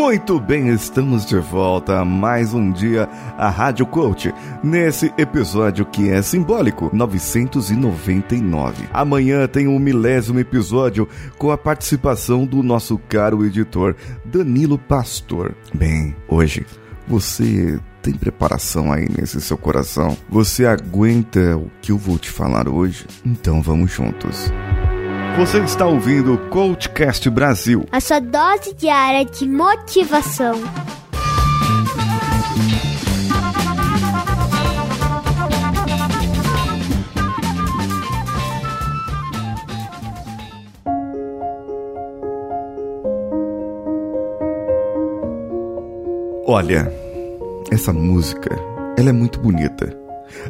Muito bem, estamos de volta a mais um dia a Rádio Coach, nesse episódio que é simbólico, 999. Amanhã tem um milésimo episódio com a participação do nosso caro editor Danilo Pastor. Bem, hoje você tem preparação aí nesse seu coração? Você aguenta o que eu vou te falar hoje? Então vamos juntos. Você está ouvindo o Coachcast Brasil. A sua dose diária de motivação. Olha, essa música, ela é muito bonita.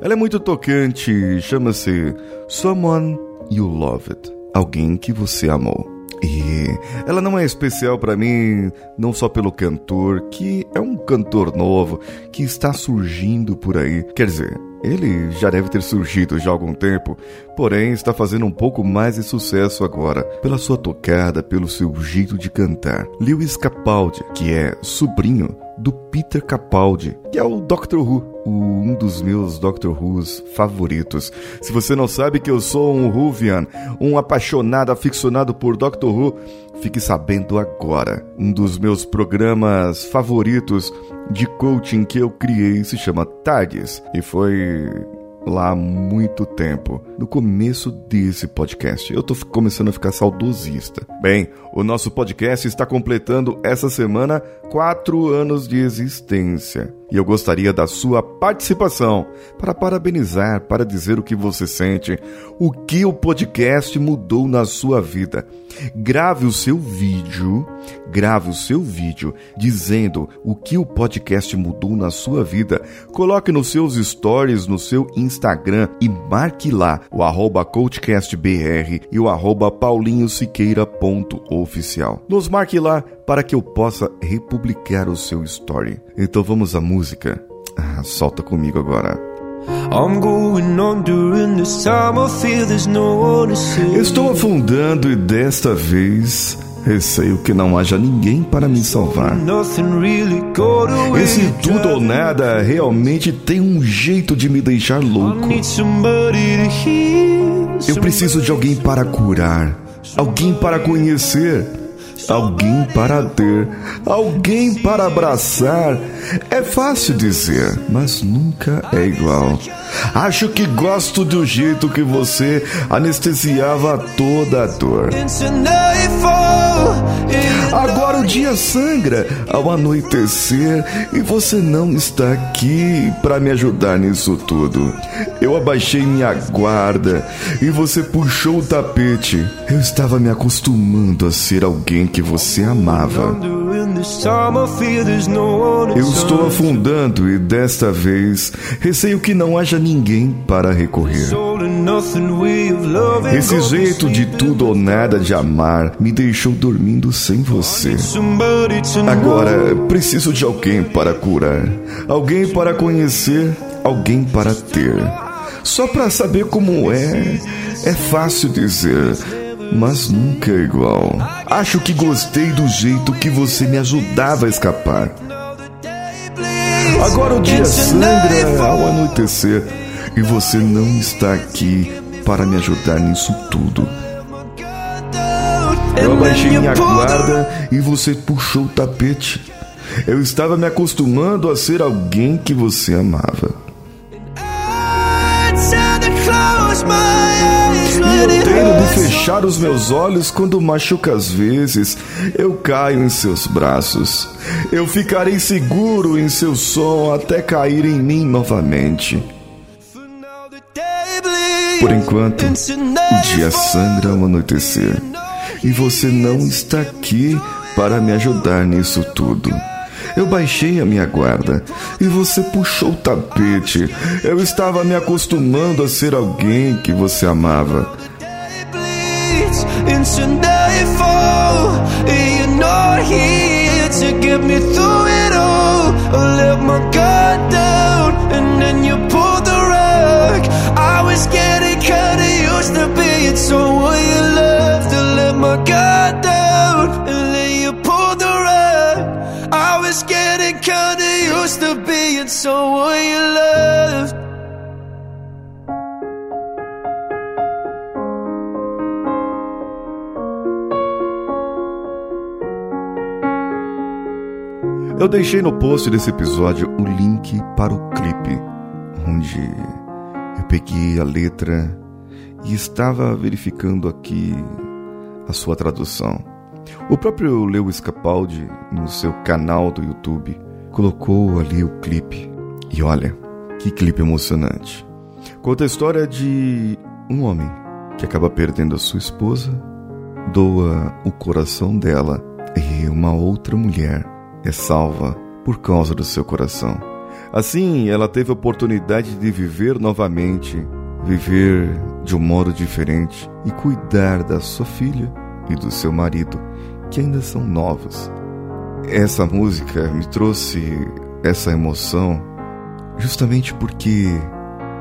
Ela é muito tocante, chama-se Someone You Loved alguém que você amou. E ela não é especial para mim não só pelo cantor, que é um cantor novo que está surgindo por aí. Quer dizer, ele já deve ter surgido já há algum tempo, porém está fazendo um pouco mais de sucesso agora, pela sua tocada, pelo seu jeito de cantar. Lewis Capaldi, que é sobrinho do Peter Capaldi, que é o Doctor Who, um dos meus Doctor Who's favoritos. Se você não sabe que eu sou um Whovian, um apaixonado, aficionado por Doctor Who, fique sabendo agora. Um dos meus programas favoritos de coaching que eu criei se chama Tardes e foi lá há muito tempo, no começo desse podcast. Eu tô começando a ficar saudosista. Bem, o nosso podcast está completando essa semana quatro anos de existência. E eu gostaria da sua participação para parabenizar, para dizer o que você sente, o que o podcast mudou na sua vida. Grave o seu vídeo, grave o seu vídeo dizendo o que o podcast mudou na sua vida. Coloque nos seus stories, no seu Instagram e marque lá o arroba coachcastbr e o arroba paulinhosiqueira.oficial. Nos marque lá para que eu possa republicar o seu story. Então vamos à música. Ah, solta comigo agora. Estou afundando e desta vez receio que não haja ninguém para me salvar. Esse tudo ou nada realmente tem um jeito de me deixar louco. Eu preciso de alguém para curar, alguém para conhecer alguém para ter, alguém para abraçar. É fácil dizer, mas nunca é igual. Acho que gosto do jeito que você anestesiava toda a dor. Agora o dia sangra ao anoitecer e você não está aqui para me ajudar nisso tudo. Eu abaixei minha guarda e você puxou o tapete. Eu estava me acostumando a ser alguém que você amava. Eu estou afundando e desta vez receio que não haja ninguém para recorrer. Esse jeito de tudo ou nada de amar me deixou dormindo sem você. Agora preciso de alguém para curar, alguém para conhecer, alguém para ter. Só para saber como é, é fácil dizer mas nunca é igual. Acho que gostei do jeito que você me ajudava a escapar. Agora o dia sangra ao anoitecer e você não está aqui para me ajudar nisso tudo. Eu abaixei minha guarda e você puxou o tapete. Eu estava me acostumando a ser alguém que você amava. Fechar os meus olhos quando machuca às vezes. Eu caio em seus braços. Eu ficarei seguro em seu som até cair em mim novamente. Por enquanto, o dia sangra ao anoitecer. E você não está aqui para me ajudar nisso tudo. Eu baixei a minha guarda e você puxou o tapete. Eu estava me acostumando a ser alguém que você amava. into nightfall. You're not here to get me through it all. I let my guard down, and then you pulled the rug. I was getting kinda used to being someone you loved. to let my guard down, and then you pulled the rug. I was getting kinda used to being someone you loved. Eu deixei no post desse episódio o link para o clipe, onde eu peguei a letra e estava verificando aqui a sua tradução. O próprio Lewis Capaldi, no seu canal do YouTube, colocou ali o clipe. E olha, que clipe emocionante. Conta a história de um homem que acaba perdendo a sua esposa, doa o coração dela e uma outra mulher é salva por causa do seu coração. Assim, ela teve a oportunidade de viver novamente, viver de um modo diferente e cuidar da sua filha e do seu marido, que ainda são novos. Essa música me trouxe essa emoção justamente porque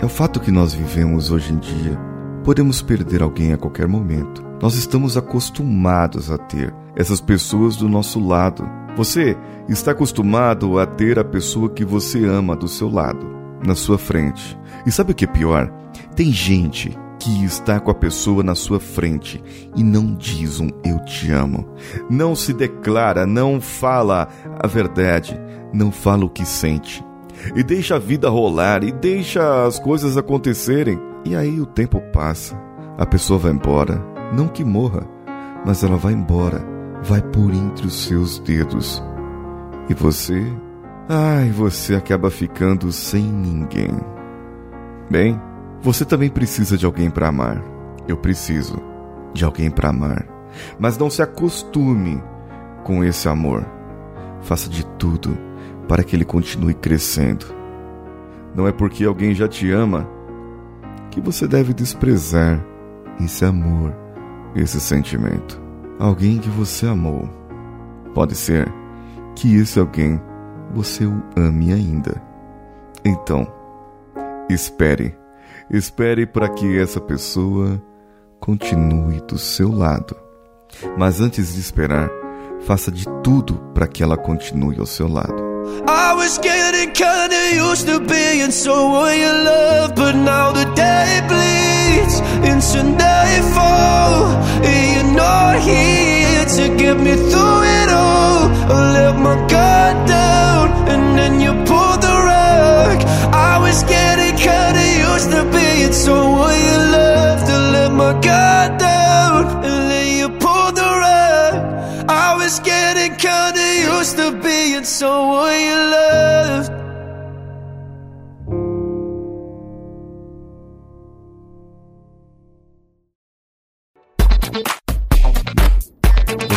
é o fato que nós vivemos hoje em dia. Podemos perder alguém a qualquer momento. Nós estamos acostumados a ter essas pessoas do nosso lado você está acostumado a ter a pessoa que você ama do seu lado, na sua frente. E sabe o que é pior? Tem gente que está com a pessoa na sua frente e não diz um eu te amo. Não se declara, não fala a verdade, não fala o que sente. E deixa a vida rolar e deixa as coisas acontecerem. E aí o tempo passa, a pessoa vai embora. Não que morra, mas ela vai embora vai por entre os seus dedos. E você? Ai, você acaba ficando sem ninguém. Bem, você também precisa de alguém para amar. Eu preciso de alguém para amar. Mas não se acostume com esse amor. Faça de tudo para que ele continue crescendo. Não é porque alguém já te ama que você deve desprezar esse amor, esse sentimento alguém que você amou. Pode ser que esse alguém você o ame ainda. Então, espere. Espere para que essa pessoa continue do seu lado. Mas antes de esperar, faça de tudo para que ela continue ao seu lado. I was getting kinda used to being you love, but now the day bleeds into nightfall. And here to get me through it all. I let my guard down, and then you pulled the rug. I was getting kinda used to being someone you love, to let my guard down, and then you pulled the rug. I was getting kinda used to being someone you loved.